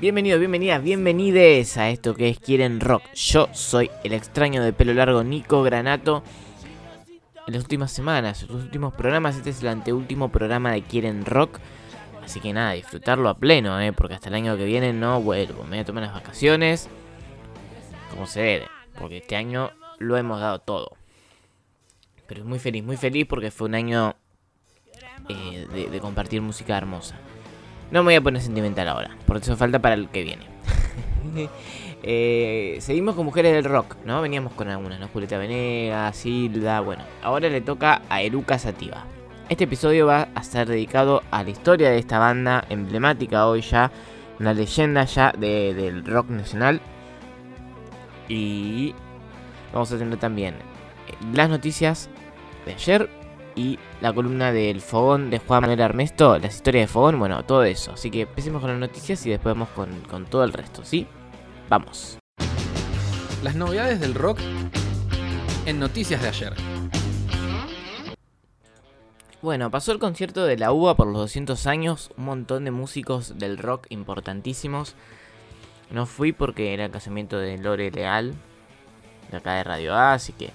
Bienvenidos, bienvenidas, bienvenides a esto que es Quieren Rock. Yo soy el extraño de pelo largo Nico Granato. En las últimas semanas, en los últimos programas, este es el anteúltimo programa de Quieren Rock. Así que nada, disfrutarlo a pleno, ¿eh? porque hasta el año que viene no vuelvo. Me voy a tomar las vacaciones como se debe, porque este año lo hemos dado todo. Pero muy feliz, muy feliz porque fue un año eh, de compartir música hermosa. No me voy a poner sentimental ahora, porque eso falta para el que viene. Eh, seguimos con mujeres del rock, ¿no? Veníamos con algunas, ¿no? Julieta Venegas, Silda, bueno. Ahora le toca a Eruca Sativa. Este episodio va a estar dedicado a la historia de esta banda emblemática hoy ya, una leyenda ya de- del rock nacional. Y vamos a tener también las noticias de ayer y la columna del Fogón de Juan Manuel Armesto, las historias de Fogón, bueno, todo eso. Así que empecemos con las noticias y después vamos con, con todo el resto, ¿sí? Vamos. Las novedades del rock en noticias de ayer. Bueno, pasó el concierto de la UBA por los 200 años, un montón de músicos del rock importantísimos. No fui porque era el casamiento de Lore Leal, de acá de Radio A, así que...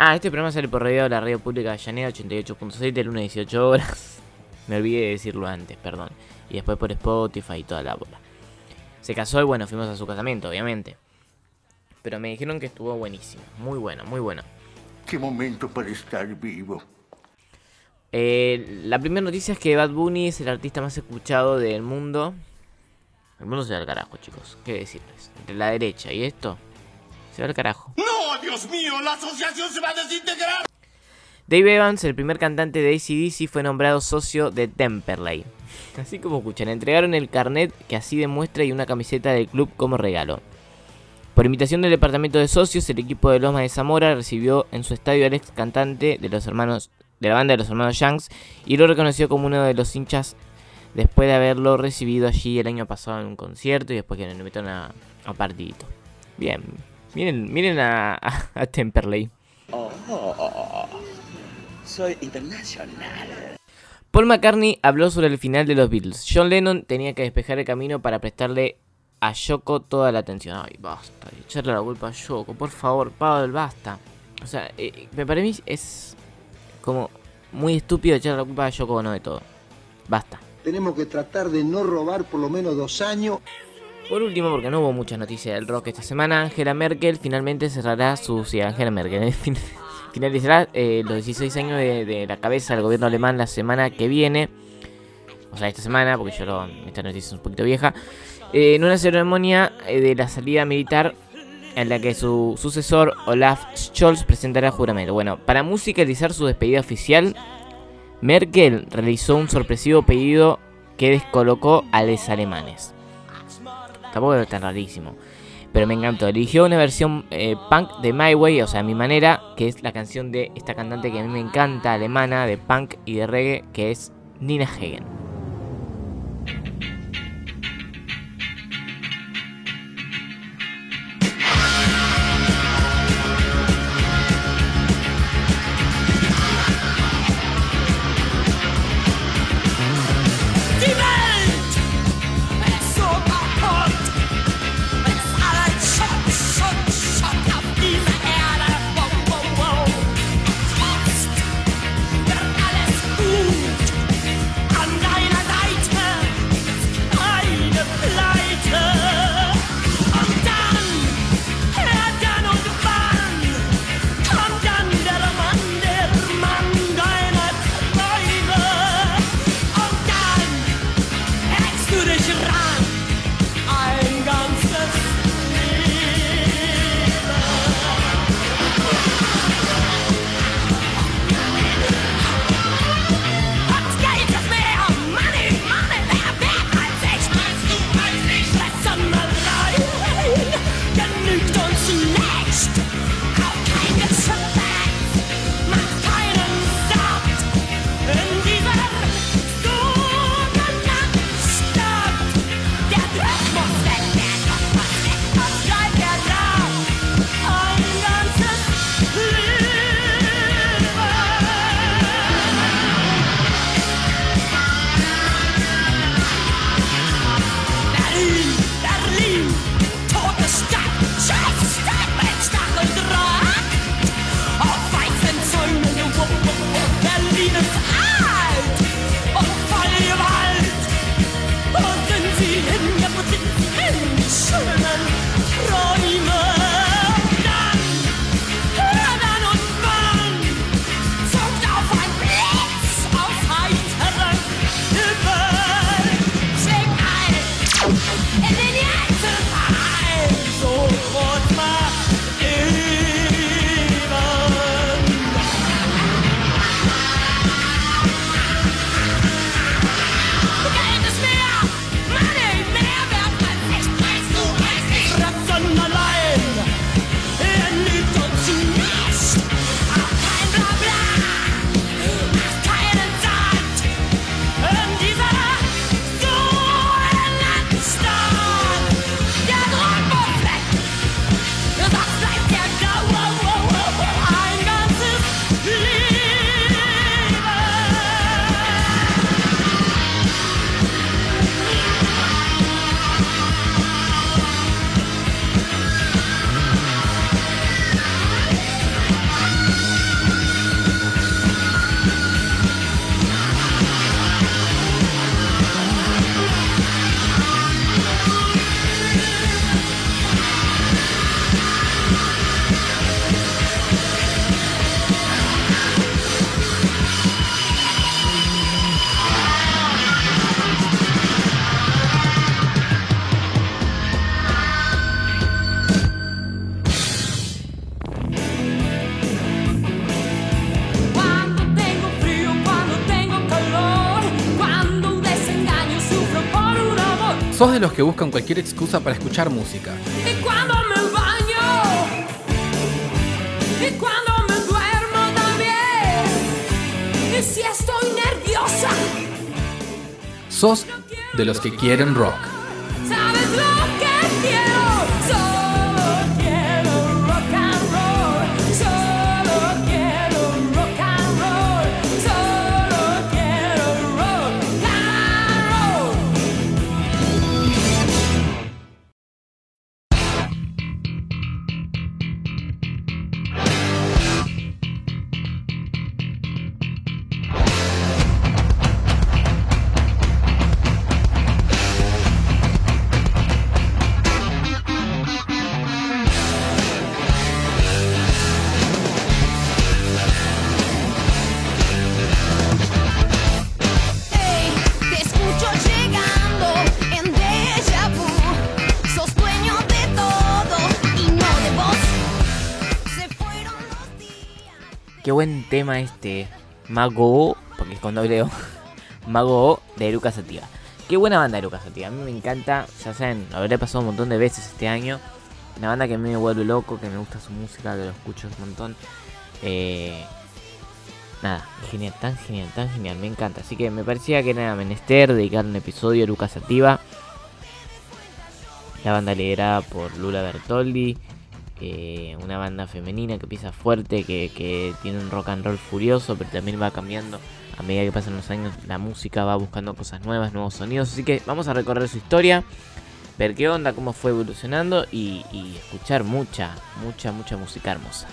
Ah, este programa sale por radio de la radio pública de Avellaneda 88.6 de lunes a 18 horas. Me olvidé de decirlo antes, perdón. Y después por Spotify y toda la bola. Se casó y bueno, fuimos a su casamiento, obviamente. Pero me dijeron que estuvo buenísimo, muy bueno, muy bueno. Qué momento para estar vivo. Eh, la primera noticia es que Bad Bunny es el artista más escuchado del mundo. El mundo se va al carajo, chicos. ¿Qué decirles? Entre la derecha y esto, se va al carajo. ¡No, Dios mío! ¡La asociación se va a desintegrar! Dave Evans, el primer cantante de ACDC, fue nombrado socio de Temperley. Así como escuchan, entregaron el carnet que así demuestra y una camiseta del club como regalo. Por invitación del departamento de socios, el equipo de Loma de Zamora recibió en su estadio al ex cantante de los hermanos de la banda de los hermanos Yanks y lo reconoció como uno de los hinchas después de haberlo recibido allí el año pasado en un concierto y después que lo invitaron a, a partidito. Bien, miren, miren a, a, a Temperley. Soy internacional. Paul McCartney habló sobre el final de los Beatles. John Lennon tenía que despejar el camino para prestarle a Yoko toda la atención. Ay, basta, echarle la culpa a Yoko, por favor, Paul, basta. O sea, eh, me para mí es como muy estúpido echarle la culpa a Yoko no de todo. Basta. Tenemos que tratar de no robar por lo menos dos años. Por último, porque no hubo muchas noticias del rock esta semana, Angela Merkel finalmente cerrará su... Sí, Angela Merkel fin- finalizará eh, los 16 años de, de la cabeza del gobierno alemán la semana que viene. O sea, esta semana, porque yo lo, esta noticia es un poquito vieja. eh, en una ceremonia eh, de la salida militar en la que su sucesor, Olaf Scholz, presentará juramento. Bueno, para musicalizar su despedida oficial, Merkel realizó un sorpresivo pedido que descolocó a los alemanes. Tampoco es tan rarísimo. Pero me encantó. Eligió una versión eh, punk de My Way, o sea, mi manera, que es la canción de esta cantante que a mí me encanta, alemana, de punk y de reggae, que es Nina Hagen. De los que buscan cualquier excusa para escuchar música? Y cuando me baño, y cuando me duermo también, y si estoy nerviosa, ¿Sos de los que quieren rock? Qué buen tema este. Mago porque es con doble O. Mago de Eruca Sativa. Qué buena banda Eruca Sativa. A mí me encanta. Ya saben, lo habré pasado un montón de veces este año. Una banda que a mí me vuelve loco, que me gusta su música, que lo escucho un montón. Eh, nada, genial, tan genial, tan genial, me encanta. Así que me parecía que era menester dedicar un episodio a Eruca Sativa. La banda liderada por Lula Bertoldi. Eh, una banda femenina que empieza fuerte, que, que tiene un rock and roll furioso, pero también va cambiando a medida que pasan los años. La música va buscando cosas nuevas, nuevos sonidos. Así que vamos a recorrer su historia, ver qué onda, cómo fue evolucionando y, y escuchar mucha, mucha, mucha música hermosa.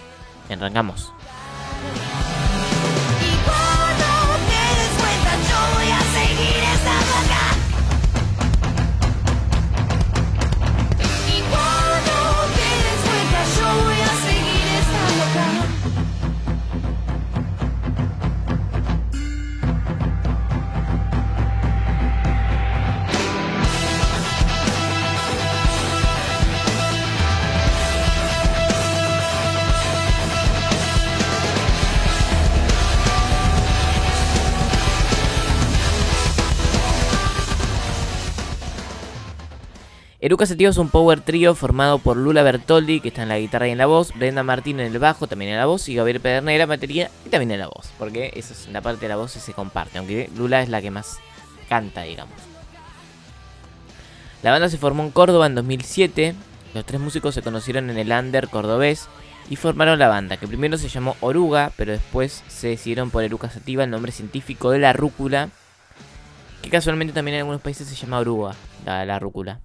Arrancamos. Eruca Sativa es un power trio formado por Lula Bertoldi, que está en la guitarra y en la voz, Brenda Martín en el bajo, también en la voz, y Gabriel Pedernera en batería y también en la voz, porque eso es la parte de la voz que se comparte, aunque Lula es la que más canta, digamos. La banda se formó en Córdoba en 2007, los tres músicos se conocieron en el under cordobés y formaron la banda, que primero se llamó Oruga, pero después se decidieron por Eruca Sativa, el nombre científico de la rúcula, que casualmente también en algunos países se llama oruga, la rúcula.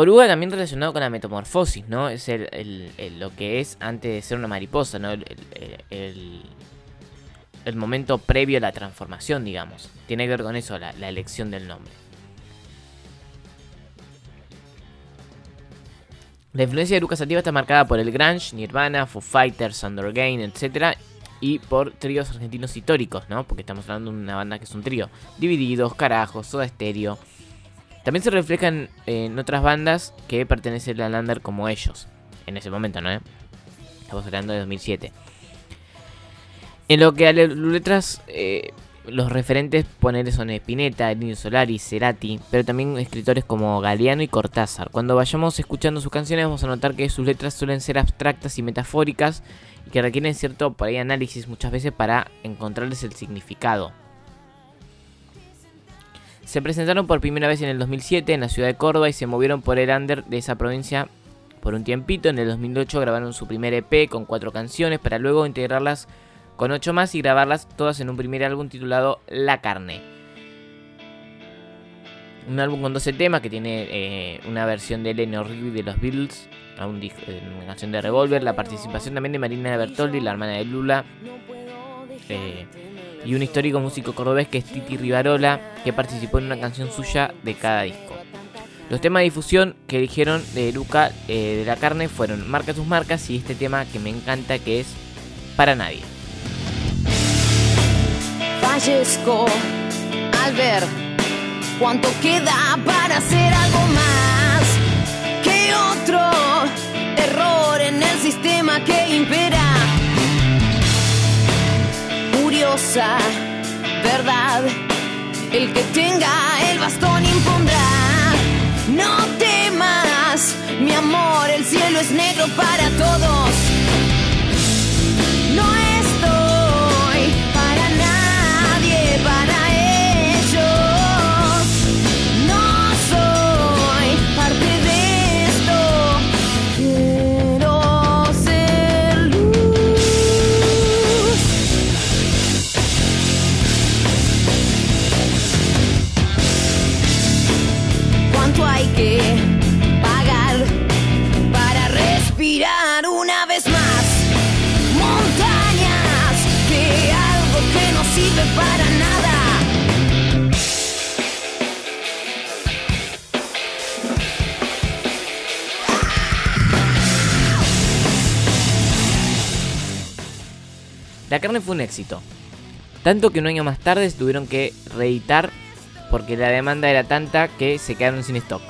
Oruga también relacionado con la metamorfosis, ¿no? Es el, lo que es antes de ser una mariposa, ¿no? El, momento previo a la transformación, digamos. Tiene que ver con eso, la, elección del nombre. La influencia de Eruca Sativa está marcada por el grunge, Nirvana, Foo Fighters, Undergain, etc. Y por tríos argentinos históricos, ¿no? Porque estamos hablando de una banda que es un trío. Divididos, Carajos, Soda Stereo. También se reflejan en otras bandas que pertenecen al under como ellos. En ese momento, ¿no? eh? Estamos hablando de 2007. En lo que a las letras, eh, los referentes poner son Spinetta, Nino Solari, Cerati, pero también escritores como Galeano y Cortázar. Cuando vayamos escuchando sus canciones vamos a notar que sus letras suelen ser abstractas y metafóricas y que requieren cierto por ahí análisis muchas veces para encontrarles el significado. Se presentaron por primera vez en el 2007 en la ciudad de Córdoba y se movieron por el under de esa provincia por un tiempito. En el 2008 grabaron su primer EP con cuatro canciones para luego integrarlas con ocho más y grabarlas todas en un primer álbum titulado La Carne. Un álbum con 12 temas que tiene eh, una versión de Eleanor Rigby de los Beatles, eh, una canción de Revolver, la participación también de Marina Bertoldi, la hermana de Lula, eh, y un histórico músico cordobés que es Titi Rivarola, que participó en una canción suya de cada disco. Los temas de difusión que eligieron de Luca eh, de la carne fueron Marca tus marcas y este tema que me encanta que es Para Nadie. Fallezco al ver cuánto queda para hacer algo más que otro error en el sistema que impera. Verdad El que tenga el bastón impondrá. No temas, mi amor, el cielo es negro para todos. La carne fue un éxito. Tanto que un año más tarde se tuvieron que reeditar porque la demanda era tanta que se quedaron sin stock.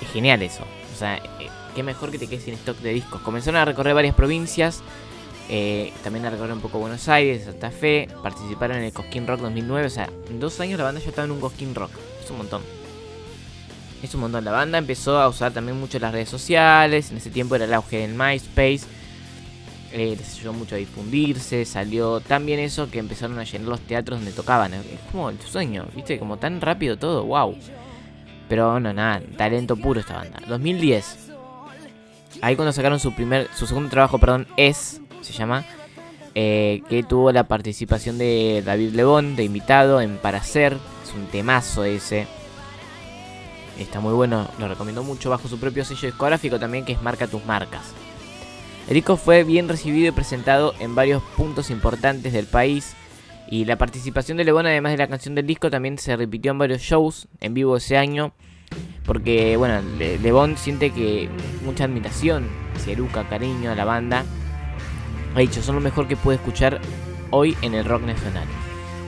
Es genial eso. O sea, eh, qué mejor que te quedes sin stock de discos. Comenzaron a recorrer varias provincias. eh, también a recorrer un poco Buenos Aires, Santa Fe. Participaron en el Cosquín Rock 2009. O sea, en dos años la banda ya estaba en un Cosquín Rock. Es un montón. Es un montón. La banda empezó a usar también mucho las redes sociales. En ese tiempo era el auge del MySpace. Eh, les ayudó mucho a difundirse. Salió tan bien eso que empezaron a llenar los teatros donde tocaban. Es como el sueño, ¿viste? Como tan rápido todo. ¡Wow! Pero no, nada. Talento puro esta banda. 2010. Ahí cuando sacaron su primer, su segundo trabajo, perdón, es, se llama, eh, que tuvo la participación de David Lebón, de invitado en Para Ser. Es un temazo ese. Está muy bueno, lo recomiendo mucho bajo su propio sello discográfico también que es Marca tus marcas. El disco fue bien recibido y presentado en varios puntos importantes del país. Y la participación de Lebón, además de la canción del disco, también se repitió en varios shows en vivo ese año. Porque, bueno, Le- Lebón siente que mucha admiración hacia Eruca, cariño a la banda. Ha dicho, son lo mejor que puede escuchar hoy en el rock nacional.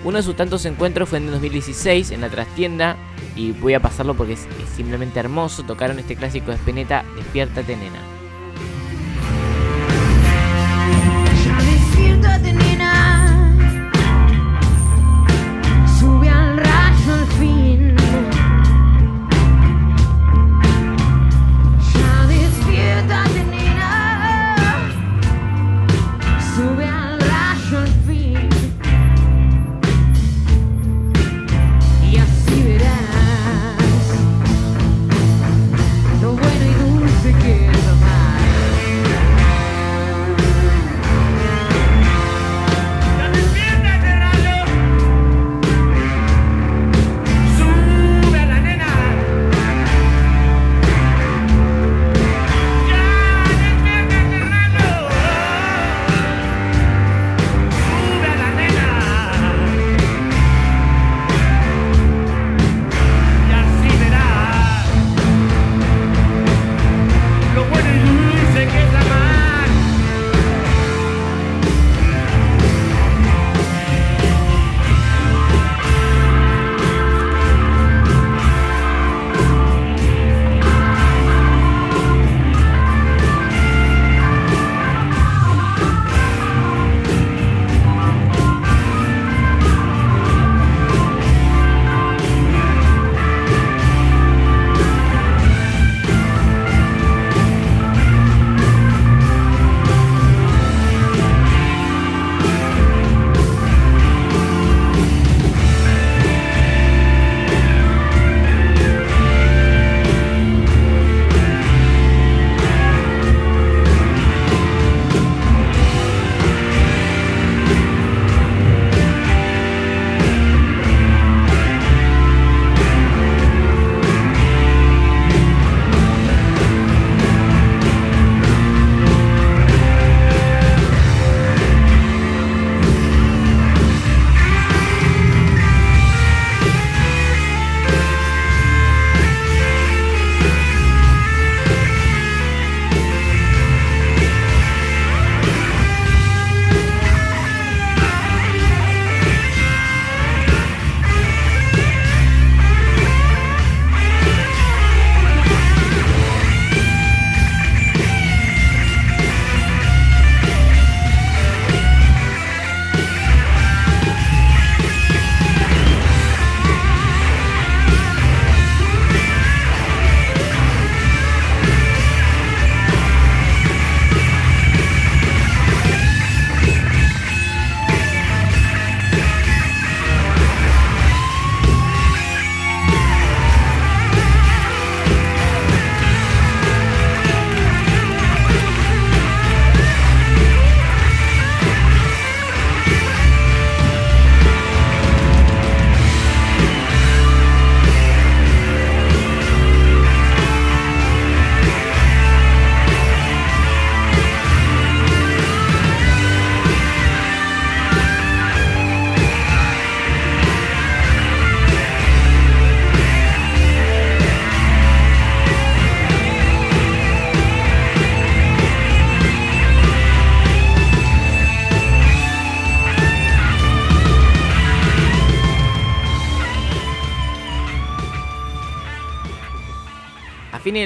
Uno de sus tantos encuentros fue en el 2016 en la trastienda. Y voy a pasarlo porque es, es simplemente hermoso. Tocaron este clásico de Spinetta, Despiértate, nena.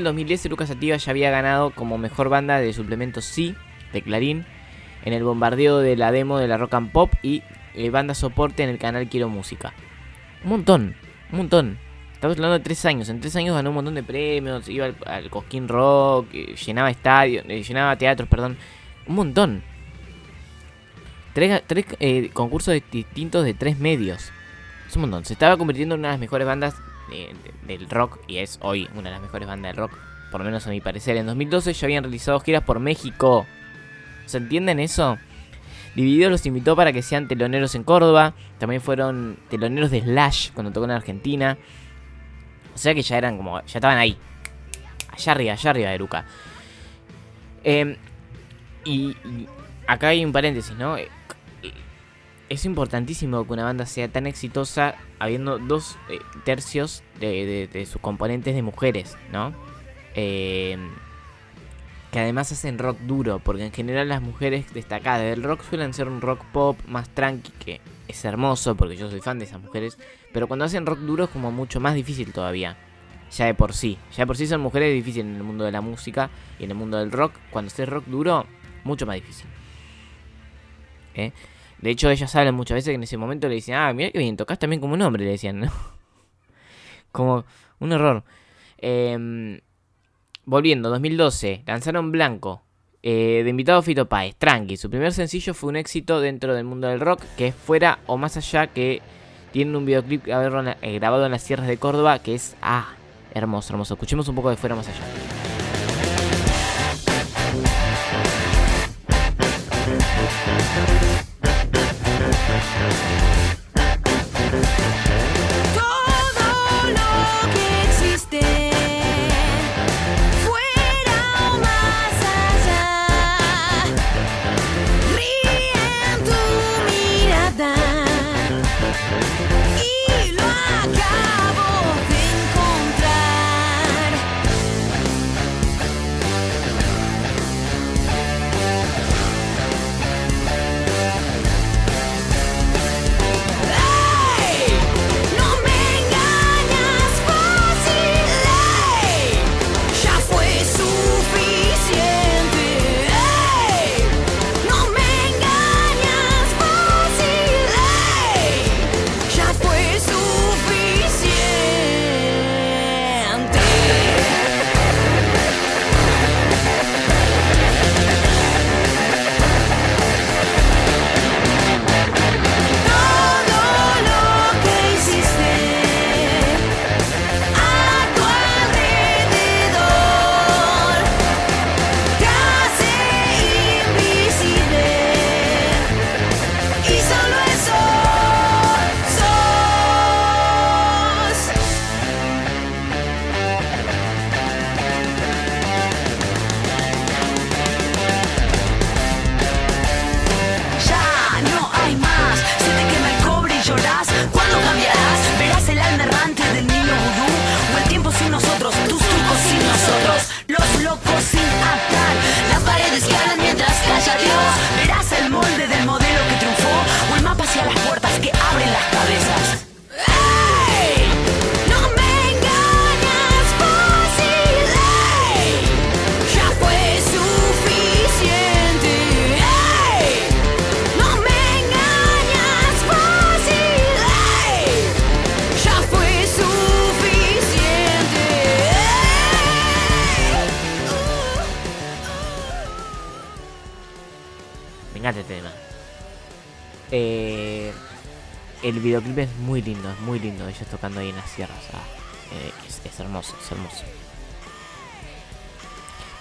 Del 2010 Eruca Sativa ya había ganado como mejor banda de suplemento Sí de Clarín en el bombardeo de la demo de la Rock and Pop y eh, banda soporte en el canal Quiero Música. Un montón, un montón. Estamos hablando de tres años. En tres años ganó un montón de premios, iba al, al Cosquín Rock, eh, llenaba estadios, eh, llenaba teatros, perdón. Un montón. Tres, tres, eh, concursos distintos de tres medios. Es un montón. Se estaba convirtiendo en una de las mejores bandas de- del rock y es hoy una de las mejores bandas del rock, por lo menos a mi parecer. En 2012 ya habían realizado giras por México. ¿Se entienden eso? Dividido los invitó para que sean teloneros en Córdoba. También fueron teloneros de Slash cuando tocó en Argentina. O sea que ya eran como. Ya estaban ahí. Allá arriba, allá arriba de Eruca. Eh, y, y acá hay un paréntesis, ¿no? Es importantísimo que una banda sea tan exitosa habiendo dos eh, tercios de sus componentes de mujeres, ¿no? Eh, que además hacen rock duro, porque en general las mujeres destacadas del rock suelen ser un rock pop más tranqui, que es hermoso, porque yo soy fan de esas mujeres, pero cuando hacen rock duro es como mucho más difícil todavía, ya de por sí. Ya de por sí son mujeres difíciles en el mundo de la música y en el mundo del rock. Cuando haces rock duro, mucho más difícil. ¿Eh? De hecho, ellas hablan muchas veces que en ese momento le dicen, ah, mira que bien, tocas también como un hombre, le decían, como un error. Em, volviendo, 2012, lanzaron Blanco. eh, de invitado Fito Páez, Tranqui. Su primer sencillo fue un éxito dentro del mundo del rock, que es fuera o más allá que tienen un videoclip eh, grabado en las sierras de Córdoba, que es, ah, hermoso, hermoso. Escuchemos un poco de fuera o más allá.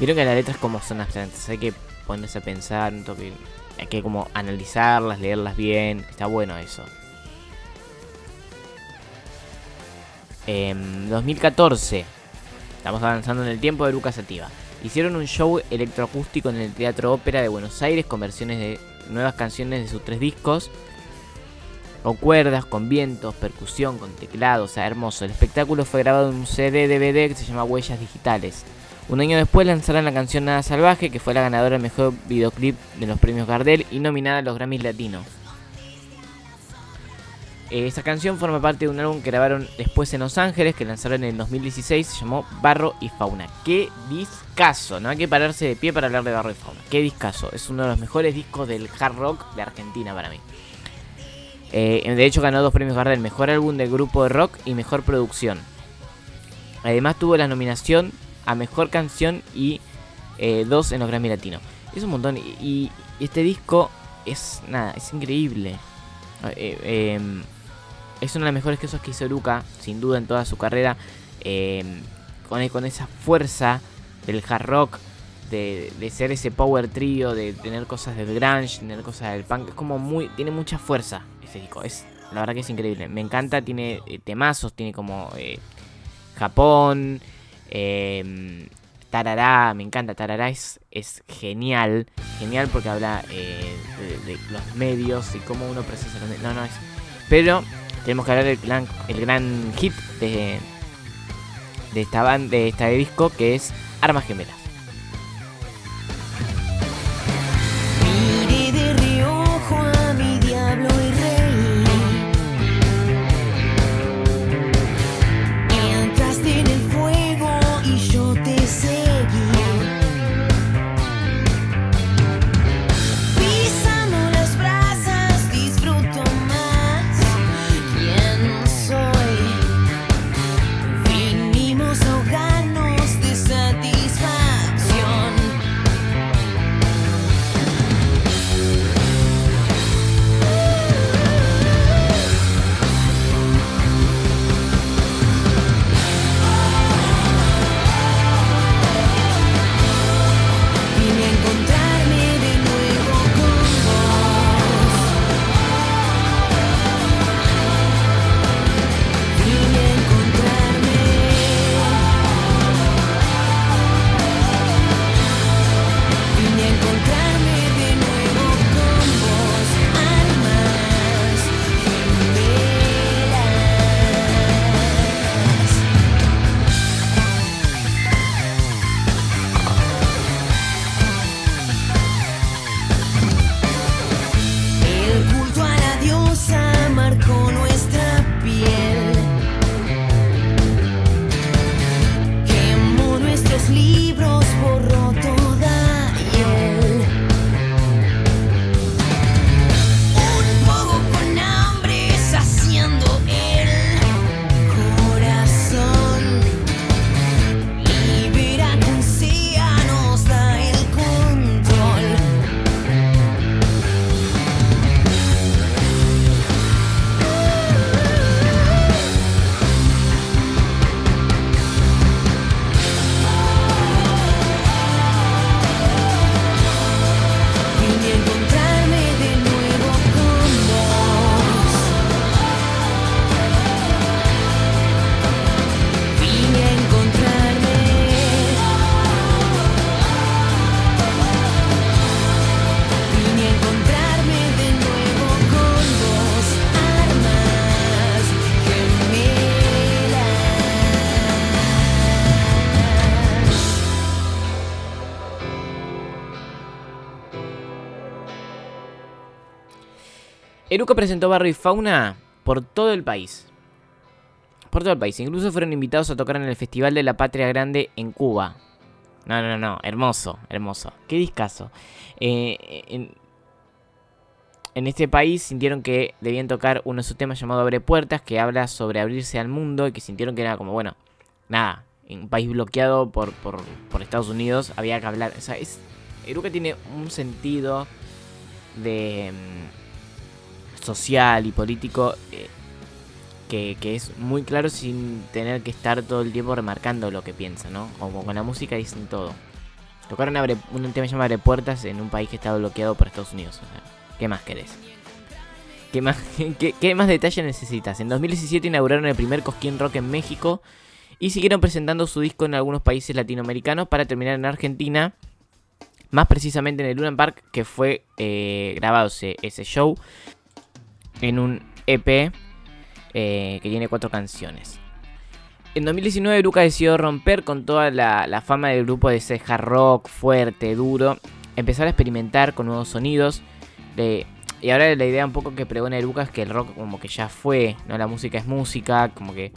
Vieron que las letras como son abstractas, hay que ponerse a pensar, hay que como analizarlas, leerlas bien. Está bueno eso. En 2014, estamos avanzando en el tiempo de Lucas Sativa. Hicieron un show electroacústico en el Teatro Ópera de Buenos Aires con versiones de nuevas canciones de sus tres discos. Con cuerdas, con vientos, percusión, con teclado, o sea, hermoso. El espectáculo fue grabado en un CD DVD que se llama Huellas Digitales. Un año después lanzaron la canción Nada Salvaje, que fue la ganadora del mejor videoclip de los premios Gardel y nominada a los Grammys Latinos. Eh, esa canción forma parte de un álbum que grabaron después en Los Ángeles, que lanzaron en el 2016, se llamó Barro y Fauna. Qué discazo, no hay que pararse de pie para hablar de Barro y Fauna. Qué discazo, es uno de los mejores discos del hard rock de Argentina para mí. Eh, de hecho ganó dos premios Gardel, mejor álbum de grupo de rock y mejor producción. Además tuvo la nominación a mejor canción y eh, dos en los Grammy Latino. Es un montón y, este disco es nada, es increíble. Eh, eh, es una de las mejores cosas que hizo Luca, sin duda en toda su carrera. eh, con, con esa fuerza del hard rock, de, de ser ese power trio, de tener cosas del grunge, tener cosas del punk. Es como muy. Tiene mucha fuerza ese disco. Es, la verdad que es increíble. Me encanta, tiene eh, temazos, tiene como Japón. Eh, Tarará, me encanta. Tarará es, es genial. Genial porque habla eh, de, los medios y cómo uno procesa los medios. No, no es. Pero tenemos que hablar del gran, el gran hit de, de esta banda, de este disco que es Armas Gemelas. Presentó Barrio y Fauna por todo el país. Por todo el país. Incluso fueron invitados a tocar en el Festival de la Patria Grande en Cuba. No, no, no. Hermoso, hermoso. Qué discazo. Eh, en, este país sintieron que debían tocar uno de sus temas llamado Abre Puertas, que habla sobre abrirse al mundo y que sintieron que era como, bueno, nada, en un país bloqueado por, Estados Unidos había que hablar. O sea, es, Eruca tiene un sentido de mm, social y político eh, que, que es muy claro sin tener que estar todo el tiempo remarcando lo que piensa, ¿no? Como con la música dicen todo. Tocaron abre, un tema llamado Abre Puertas en un país que estaba bloqueado por Estados Unidos. ¿qué más querés? ¿Qué más, qué, qué más detalle necesitas? En 2017 inauguraron el primer Cosquín Rock en México y siguieron presentando su disco en algunos países latinoamericanos para terminar en Argentina, más precisamente en el Luna Park, que fue eh, grabado ese, ese show en un EP eh, que tiene cuatro canciones. En 2019 Luca decidió romper con toda la, fama del grupo de ese hard rock fuerte, duro, empezar a experimentar con nuevos sonidos. Y ahora la idea un poco que pregona Eruca es que el rock como que ya fue, ¿no? La música es música, como que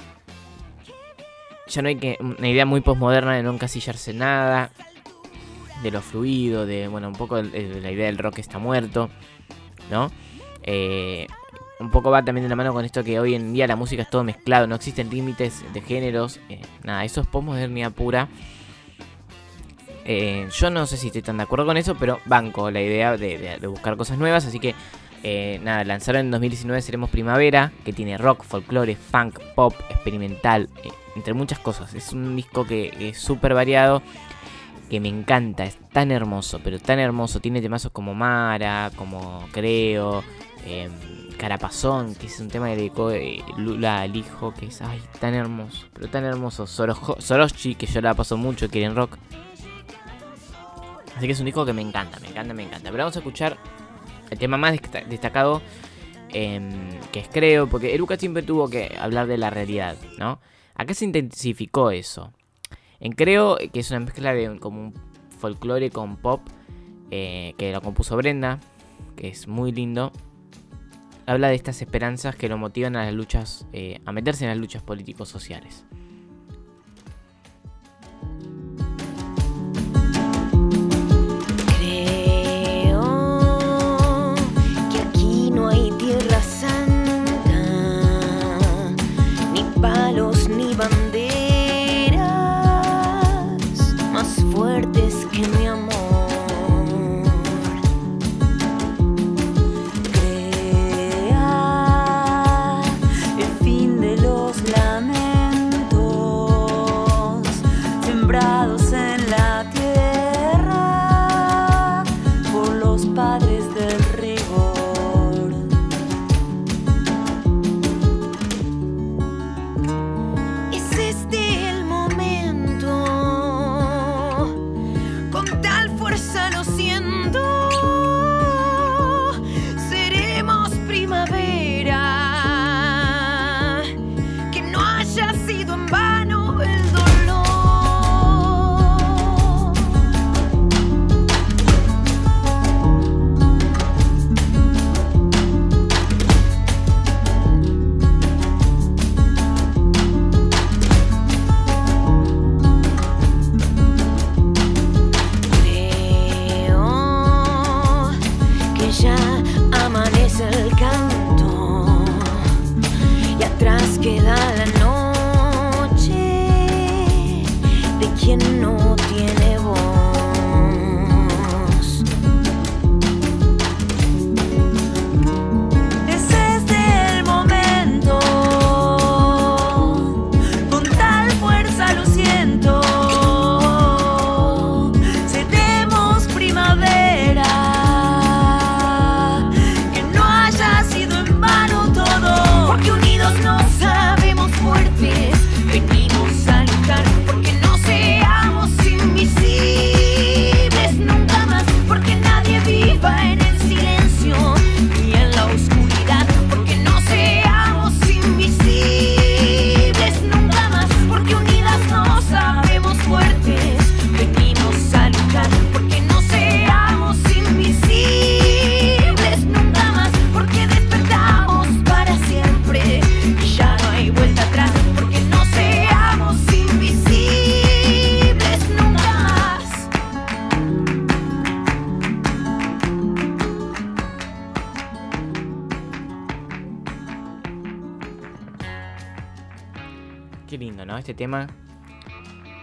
ya no hay que una idea muy postmoderna de no encasillarse en nada, de lo fluido, de, bueno, un poco la idea del rock está muerto, ¿no? Eh, un poco va también de la mano con esto que hoy en día la música es todo mezclado, no existen límites de géneros, eh, nada, eso es postmodernidad pura. Eh, yo no sé si estoy tan de acuerdo con eso, pero banco la idea de, buscar cosas nuevas, así que eh, nada, lanzaron en 2019 Seremos Primavera, que tiene rock, folclore, funk, pop, experimental, eh, entre muchas cosas. Es un disco que es súper variado, que me encanta, es tan hermoso, pero tan hermoso. Tiene temazos como Mara, como Creo, Carapazón, que es un tema que dedicó eh, Lula al hijo, que es ay, tan hermoso, pero tan hermoso. Soroshi, que yo la paso mucho, quieren rock. Así que es un disco que me encanta, me encanta, me encanta. Pero vamos a escuchar el tema más desta- destacado, em, que es Creo, porque Eruca siempre tuvo que hablar de la realidad, ¿no? Acá se intensificó eso. En Creo, que es una mezcla de como un folclore con pop, eh, que lo compuso Brenda, que es muy lindo. Habla de estas esperanzas que lo motivan a las luchas, eh, a meterse en las luchas políticos sociales.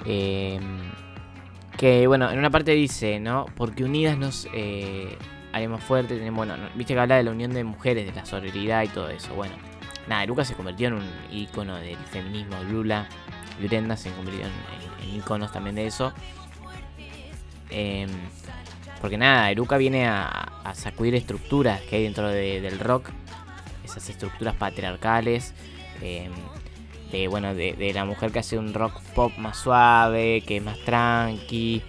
Eh, que bueno, en una parte dice, ¿no? Porque unidas nos eh, haremos. Tenemos, bueno, no- viste que habla de la unión de mujeres, de la sororidad y todo eso. Bueno, nada, Lucas se convirtió en un icono del feminismo. Lula y Brenda se convirtieron en, iconos también de eso. Eh, porque nada, Eruca viene a, sacudir estructuras que hay dentro de- del rock. Esas estructuras patriarcales. eh, de, bueno, de, de la mujer que hace un rock pop más suave, que es más tranqui,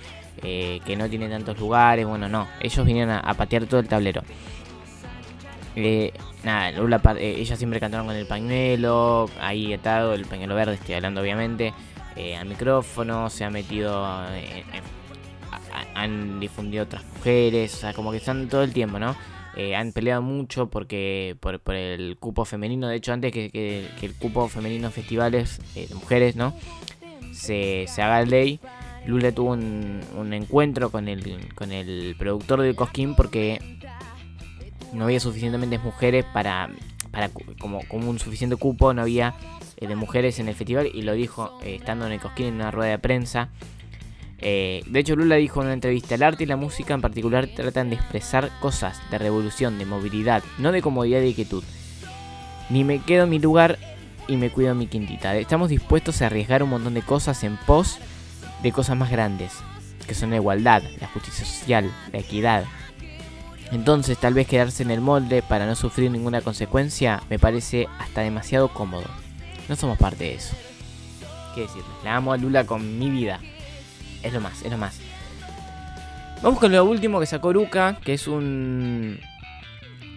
eh, que no tiene tantos lugares. Bueno, no, ellos vinieron a, patear todo el tablero. Eh, nada, Lula, eh, ellas siempre cantaron con el pañuelo, ahí atado, el pañuelo verde, estoy hablando obviamente, eh, al micrófono, se ha metido, han difundido otras mujeres, o sea, como que están todo el tiempo, ¿no? Eh, han peleado mucho porque por, por el cupo femenino. De hecho, antes que, que- el cupo femenino en festivales eh, de mujeres, ¿no? Se, se haga ley. Lula tuvo un, un encuentro con el, con el productor de Cosquín porque no había suficientemente mujeres para, para como, como un suficiente cupo, no había eh, de mujeres en el festival y lo dijo eh, estando en el Cosquín en una rueda de prensa. Eh, de hecho, Lula dijo en una entrevista, el arte y la música en particular tratan de expresar cosas de revolución, de movilidad, no de comodidad y de quietud. Ni me quedo en mi lugar y me cuido en mi quintita. Estamos dispuestos a arriesgar un montón de cosas en pos de cosas más grandes, que son la igualdad, la justicia social, la equidad. Entonces, tal vez quedarse en el molde para no sufrir ninguna consecuencia me parece hasta demasiado cómodo. No somos parte de eso. ¿Qué decirle? La amo a Lula con mi vida. Es lo más, es lo más. Vamos con lo último que sacó Luca, que es un.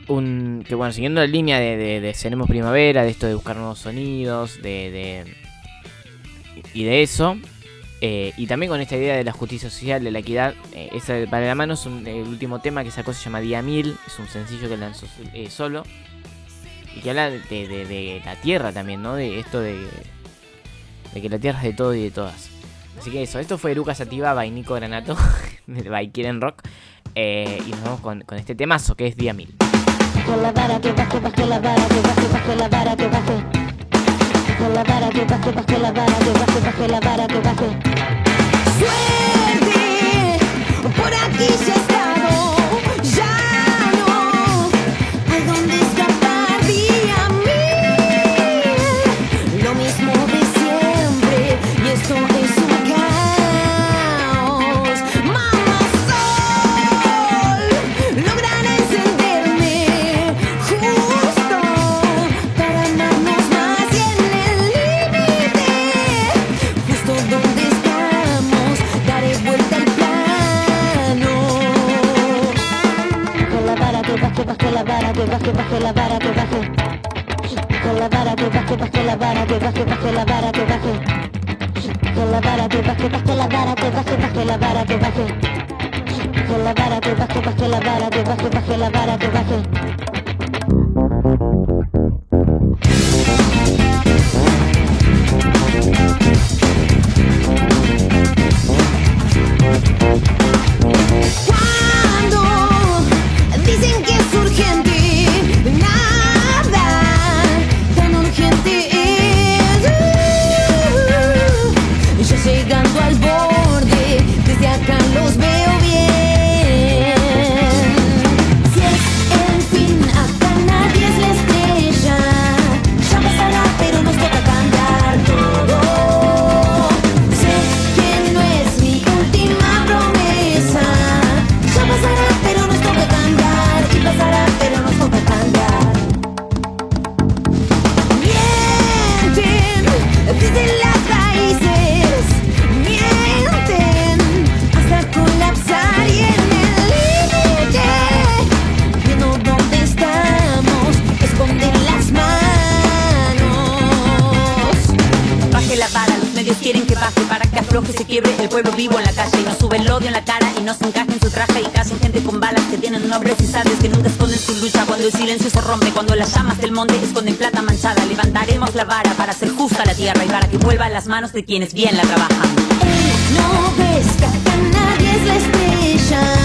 Un. Que bueno, siguiendo la línea de, de, de Seremos Primavera, de esto de buscar nuevos sonidos, de. de y de eso. eh, y también con esta idea de la justicia social, de la equidad. Eh, esa para la mano es un- el último tema que sacó, se llama Día Mil. Es un sencillo que lanzó eh, solo. Y que habla de, de- de la tierra también, ¿no? De esto de. De que la tierra es de todo y de todas. Así que eso, esto fue Lucas Sativa by Nico Granato, by Quieren Rock. Eh, y nos vamos con, con este temazo que es Día Mil. Con la vara que baje, baje la vara, que baje, baje la vara, que baje. Con la vara que baje, baje la vara, que baje, baje la vara, que baje. Suerte, por aquí ya he vara, que baje, baje baje. La vara que baje, baje la vara, que baje, baje la vara que baje, baje la vara, que baje, baje la vara, que baje. Tierra y para que vuelva a las manos de quienes bien la trabajan. No ves que acá nadie es la estrella.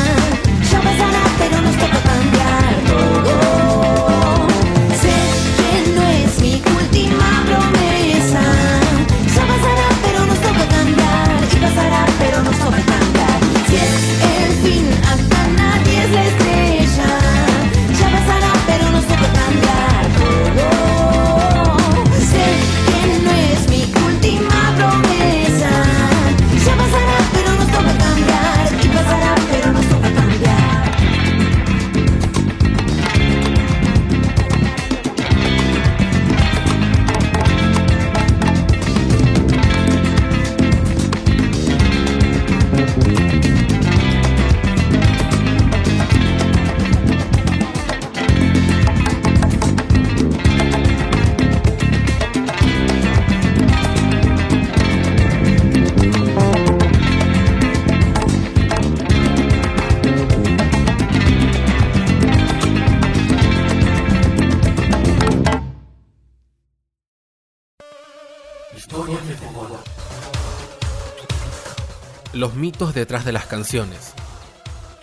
Mitos detrás de las canciones.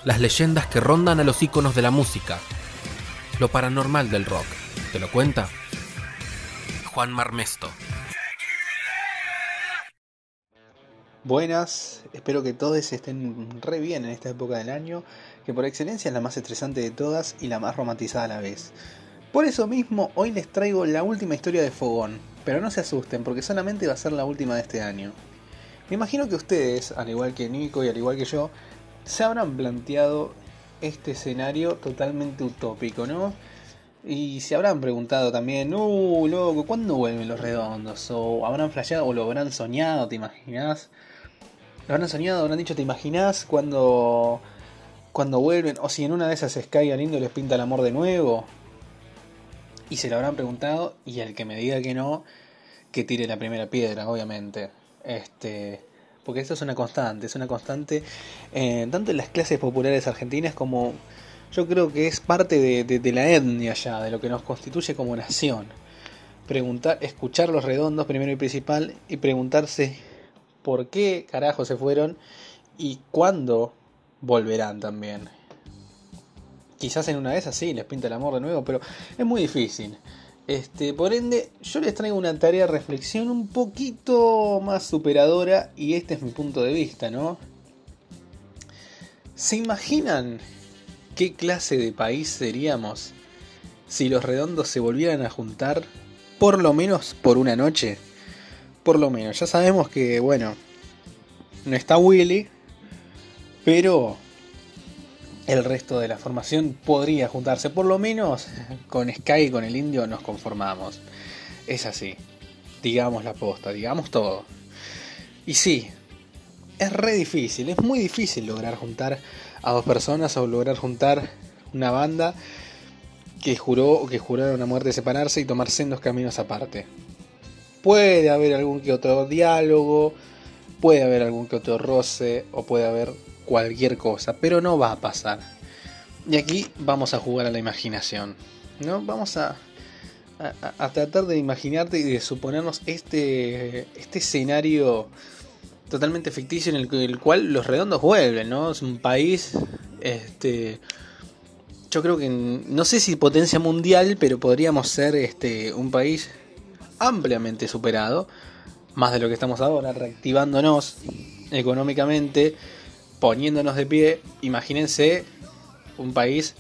Las leyendas que rondan a los íconos de la música. Lo paranormal del rock. ¿Te lo cuenta? Juan Marmesto. Buenas, espero que todos estén re bien en esta época del año, que por excelencia es la más estresante de todas y la más romantizada a la vez. Por eso mismo, hoy les traigo la última historia de Fogón, pero no se asusten porque solamente va a ser la última de este año. Me imagino que ustedes, al igual que Nico y al igual que yo, se habrán planteado este escenario totalmente utópico, ¿no? Y se habrán preguntado también, uh, loco, ¿cuándo vuelven los redondos? O habrán flasheado o lo habrán soñado, ¿te imaginas? Lo habrán soñado, habrán dicho, ¿te imaginas cuando, cuando vuelven? O si en una de esas Sky Galindo les pinta el amor de nuevo. Y se lo habrán preguntado, y el que me diga que no, que tire la primera piedra, obviamente. Este, porque esto es una constante, es una constante eh, tanto en las clases populares argentinas como yo creo que es parte de la etnia ya, de lo que nos constituye como nación. Preguntar, escuchar los redondos primero y principal y preguntarse por qué carajo se fueron y cuándo volverán también. Quizás en una de esas sí les pinta el amor de nuevo, pero es muy difícil. Este, por ende, yo les traigo una tarea de reflexión un poquito más superadora y este es mi punto de vista, ¿no? ¿Se imaginan qué clase de país seríamos si los redondos se volvieran a juntar por lo menos por una noche? Por lo menos, ya sabemos que, bueno, no está Willy, pero el resto de la formación podría juntarse. Por lo menos con Sky y con el indio nos conformamos. Es así. Digamos la posta, digamos todo. Y sí, es re difícil, es muy difícil lograr juntar a dos personas o lograr juntar una banda que juró o que juraron a muerte separarse y tomar sendos caminos aparte. Puede haber algún que otro diálogo, puede haber algún que otro roce o puede haber cualquier cosa, pero no va a pasar. Y aquí vamos a jugar a la imaginación, ¿no? Vamos a, tratar de imaginarte y de suponernos este, este escenario totalmente ficticio en el, el cual los redondos vuelven, ¿no? Es un país, este, yo creo que no sé si potencia mundial, pero podríamos ser este un país ampliamente superado, más de lo que estamos ahora, reactivándonos económicamente, poniéndonos de pie. Imagínense un país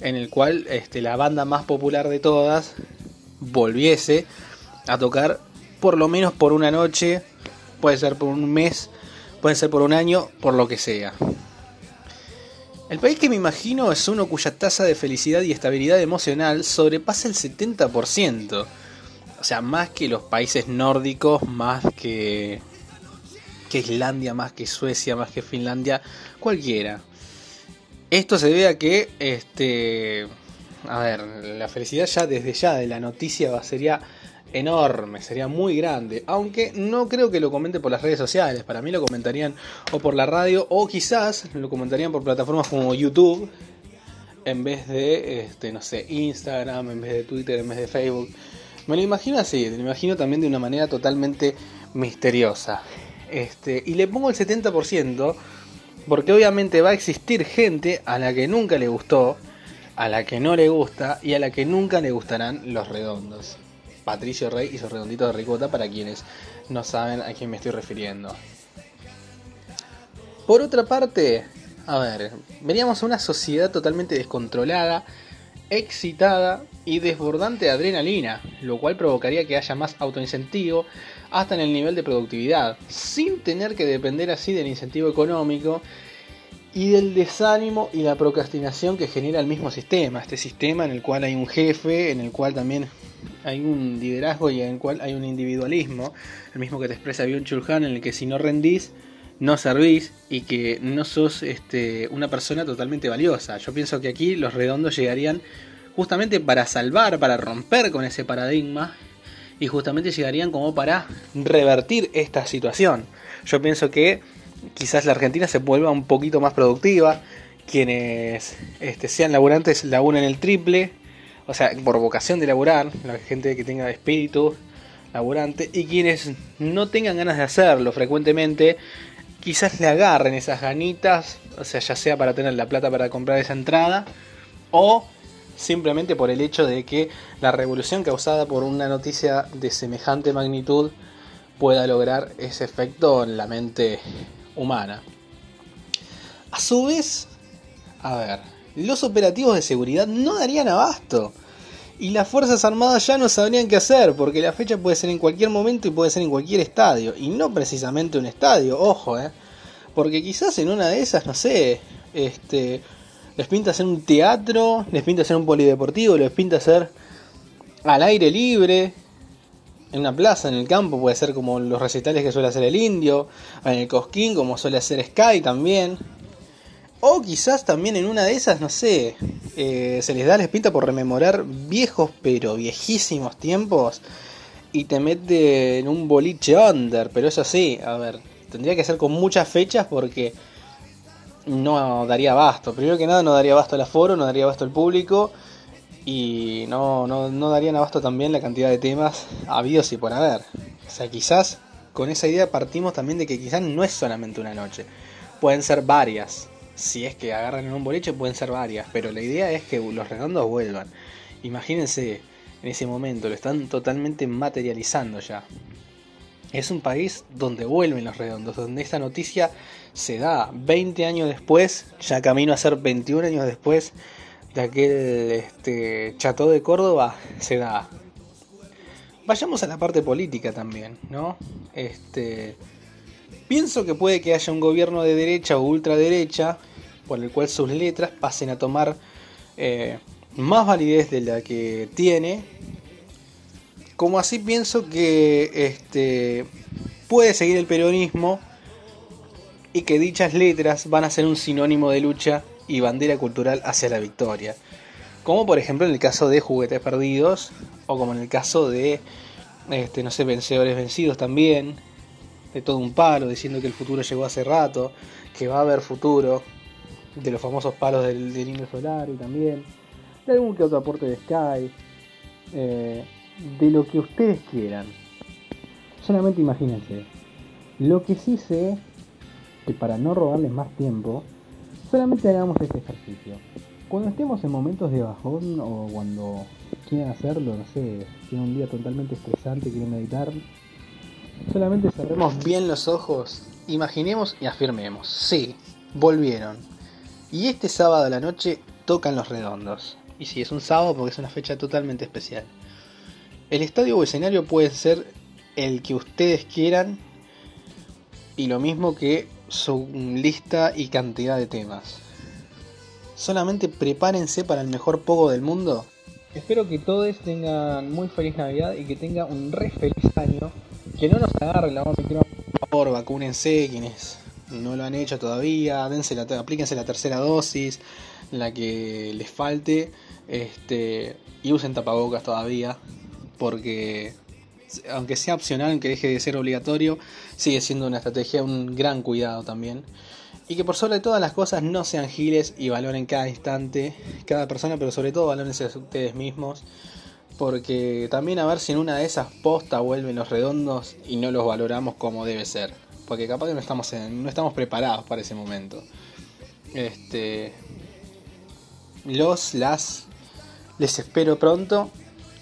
en el cual este, la banda más popular de todas volviese a tocar por lo menos por una noche, puede ser por un mes, puede ser por un año, por lo que sea. El país que me imagino es uno cuya tasa de felicidad y estabilidad emocional sobrepasa el 70%. O sea, más que los países nórdicos, más que, que Islandia, más que Suecia, más que Finlandia, cualquiera. Esto se debe a que, este, a ver, la felicidad ya desde ya de la noticia sería enorme, sería muy grande. Aunque no creo que lo comente por las redes sociales. Para mí lo comentarían o por la radio o quizás lo comentarían por plataformas como YouTube. En vez de, este, no sé, Instagram, en vez de Twitter, en vez de Facebook. Me lo imagino así, me lo imagino también de una manera totalmente misteriosa. Este, y le pongo el 70% porque obviamente va a existir gente a la que nunca le gustó, a la que no le gusta y a la que nunca le gustarán los redondos. Patricio Rey y sus redonditos de ricota para quienes no saben a quién me estoy refiriendo. Por otra parte, a ver, veríamos una sociedad totalmente descontrolada, excitada y desbordante de adrenalina, lo cual provocaría que haya más autoincentivo hasta en el nivel de productividad, sin tener que depender así del incentivo económico y del desánimo y la procrastinación que genera el mismo sistema, este sistema en el cual hay un jefe, en el cual también hay un liderazgo y en el cual hay un individualismo, el mismo que te expresa Byung Chul Han, en el que si no rendís, no servís y que no sos este, una persona totalmente valiosa. Yo pienso que aquí los redondos llegarían justamente para salvar, para romper con ese paradigma y justamente llegarían como para revertir esta situación. Yo pienso que quizás la Argentina se vuelva un poquito más productiva, quienes este, sean laburantes laburen el triple, o sea, por vocación de laburar, la gente que tenga espíritu laburante, y quienes no tengan ganas de hacerlo frecuentemente, quizás le agarren esas ganitas, o sea, ya sea para tener la plata para comprar esa entrada, o simplemente por el hecho de que la revolución causada por una noticia de semejante magnitud pueda lograr ese efecto en la mente humana. A su vez, a ver, los operativos de seguridad no darían abasto. Y las Fuerzas Armadas ya no sabrían qué hacer, porque la fecha puede ser en cualquier momento y puede ser en cualquier estadio. Y no precisamente un estadio, ojo, eh. Porque quizás en una de esas, no sé, este, les pinta hacer un teatro, les pinta hacer un polideportivo, les pinta hacer al aire libre, en una plaza, en el campo, puede ser como los recitales que suele hacer el indio, en el Cosquín, como suele hacer Sky también. O quizás también en una de esas, no sé, eh, se les da les pinta por rememorar viejos pero viejísimos tiempos y te mete en un boliche under, pero eso sí, a ver, tendría que ser con muchas fechas porque no daría abasto. Primero que nada no daría abasto el aforo, no daría abasto el público y no, no, no darían abasto también la cantidad de temas habidos y por haber. O sea, quizás con esa idea partimos también de que quizás no es solamente una noche, pueden ser varias. Si es que agarran en un boliche pueden ser varias, pero la idea es que los redondos vuelvan. Imagínense en ese momento, lo están totalmente materializando ya. Es un país donde vuelven los redondos, donde esta noticia se da 20 años después, ya camino a ser 21 años después de aquel este, de Córdoba, se da. Vayamos a la parte política también, ¿no? Este, pienso que puede que haya un gobierno de derecha o ultraderecha por el cual sus letras pasen a tomar eh, más validez de la que tiene. Como así pienso que este, puede seguir el peronismo y que dichas letras van a ser un sinónimo de lucha y bandera cultural hacia la victoria. Como por ejemplo en el caso de Juguetes Perdidos, o como en el caso de, este, no sé, Vencedores Vencidos también, de todo un palo, diciendo que el futuro llegó hace rato, que va a haber futuro, de los famosos palos del, del Indio Solar y también, de algún que otro aporte de Sky, eh, de lo que ustedes quieran. Solamente imagínense. Lo que sí sé, que para no robarles más tiempo, solamente hagamos este ejercicio. Cuando estemos en momentos de bajón o cuando quieran hacerlo, no sé, tienen un día totalmente estresante, quieren meditar, solamente cerremos bien los ojos, imaginemos y afirmemos, sí, volvieron. Y este sábado a la noche tocan los redondos. Y sí, es un sábado porque es una fecha totalmente especial. El estadio o escenario puede ser el que ustedes quieran y lo mismo que su lista y cantidad de temas. Solamente prepárense para el mejor pogo del mundo. Espero que todos tengan muy feliz Navidad y que tengan un re feliz año. Que no nos agarren la mano, por favor, vacúnense quienes no lo han hecho todavía, dense la, aplíquense la tercera dosis, la que les falte, este, y usen tapabocas todavía, porque aunque sea opcional, aunque deje de ser obligatorio, sigue siendo una estrategia, un gran cuidado también. Y que por sobre todas las cosas no sean giles y valoren cada instante, cada persona, pero sobre todo valórense ustedes mismos. Porque también a ver si en una de esas postas vuelven los redondos y no los valoramos como debe ser. Porque capaz que no estamos, en- no estamos preparados para ese momento. Este, los, las, les espero pronto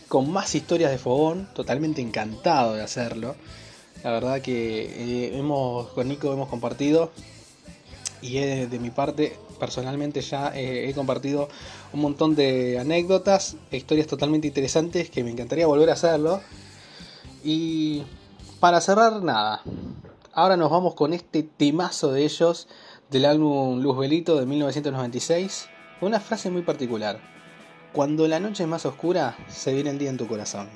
con más historias de Fogón, totalmente encantado de hacerlo. La verdad que eh, hemos, con Nico hemos compartido y he- de mi parte personalmente ya eh, he compartido un montón de anécdotas e historias totalmente interesantes que me encantaría volver a hacerlo. Y para cerrar nada, ahora nos vamos con este temazo de ellos del álbum Luz Velito de 1996, con una frase muy particular. Cuando la noche es más oscura, se viene el día en tu corazón.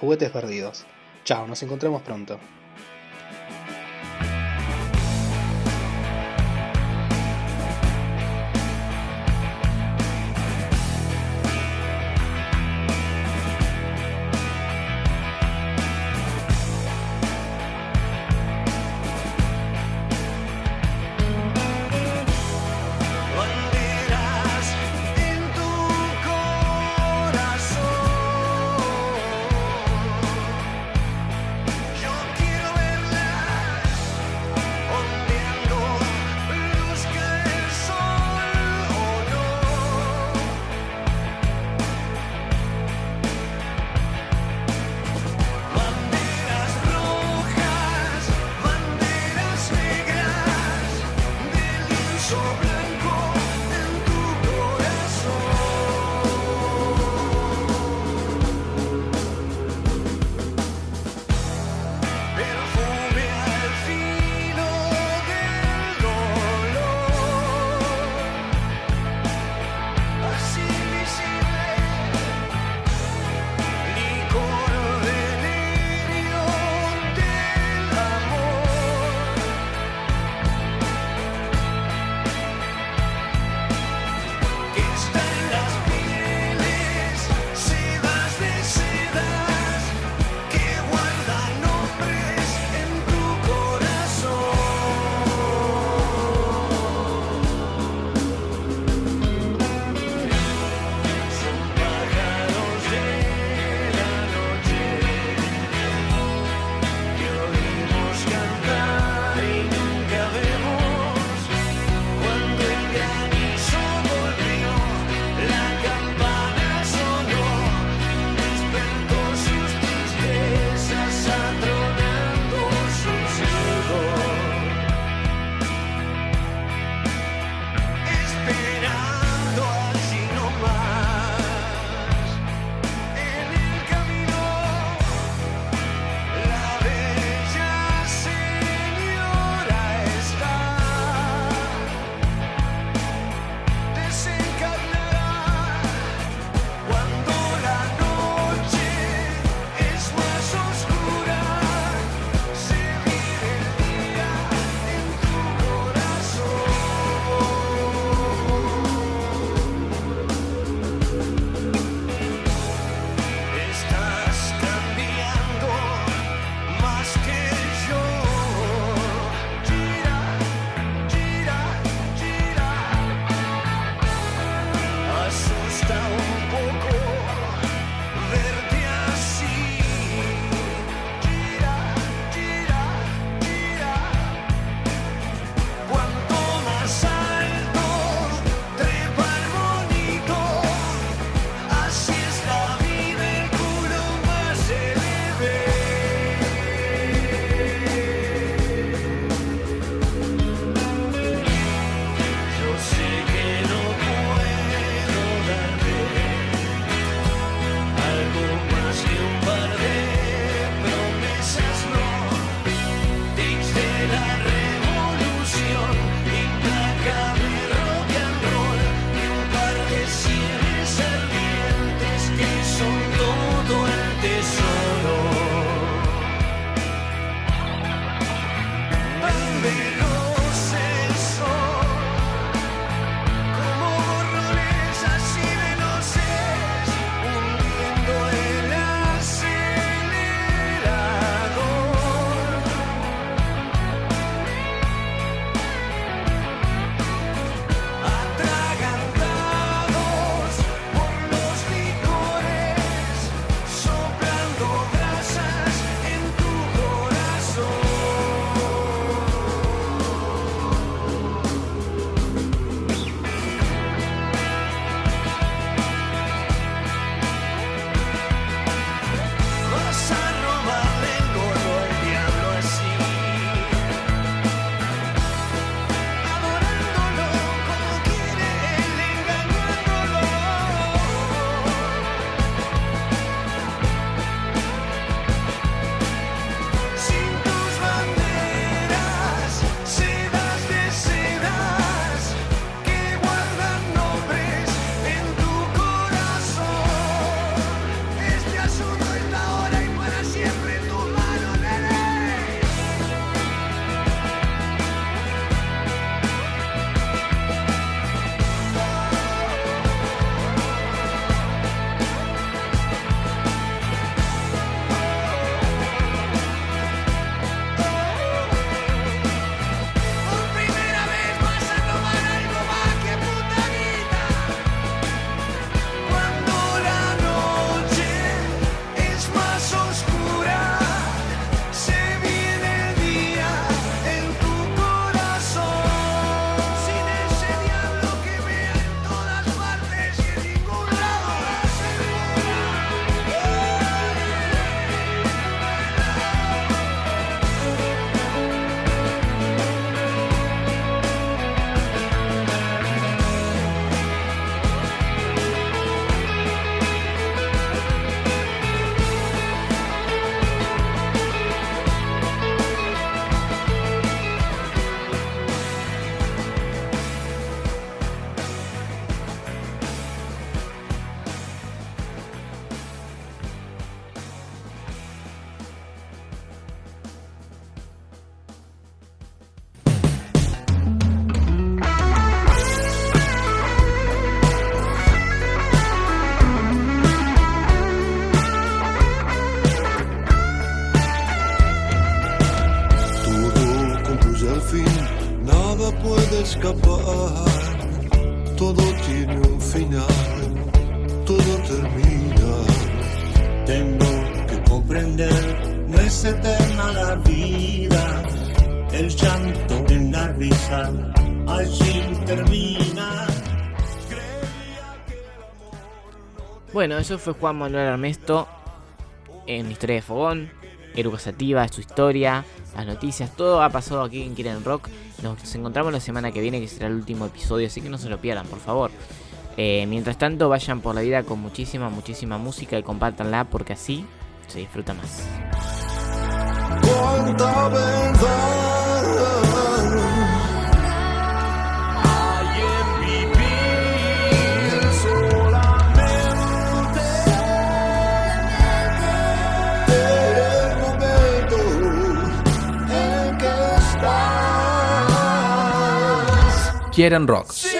Juguetes perdidos. Chao, nos encontramos pronto. Eso fue Juan Manuel Armesto en Historia de Fogón, Eruca Sativa, su historia, las noticias, todo ha pasado aquí en Quieren Rock. Nos encontramos la semana que viene, que será el último episodio, así que no se lo pierdan, por favor. Eh, mientras tanto, vayan por la vida con muchísima, muchísima música y compártanla porque así se disfruta más. quieren rock.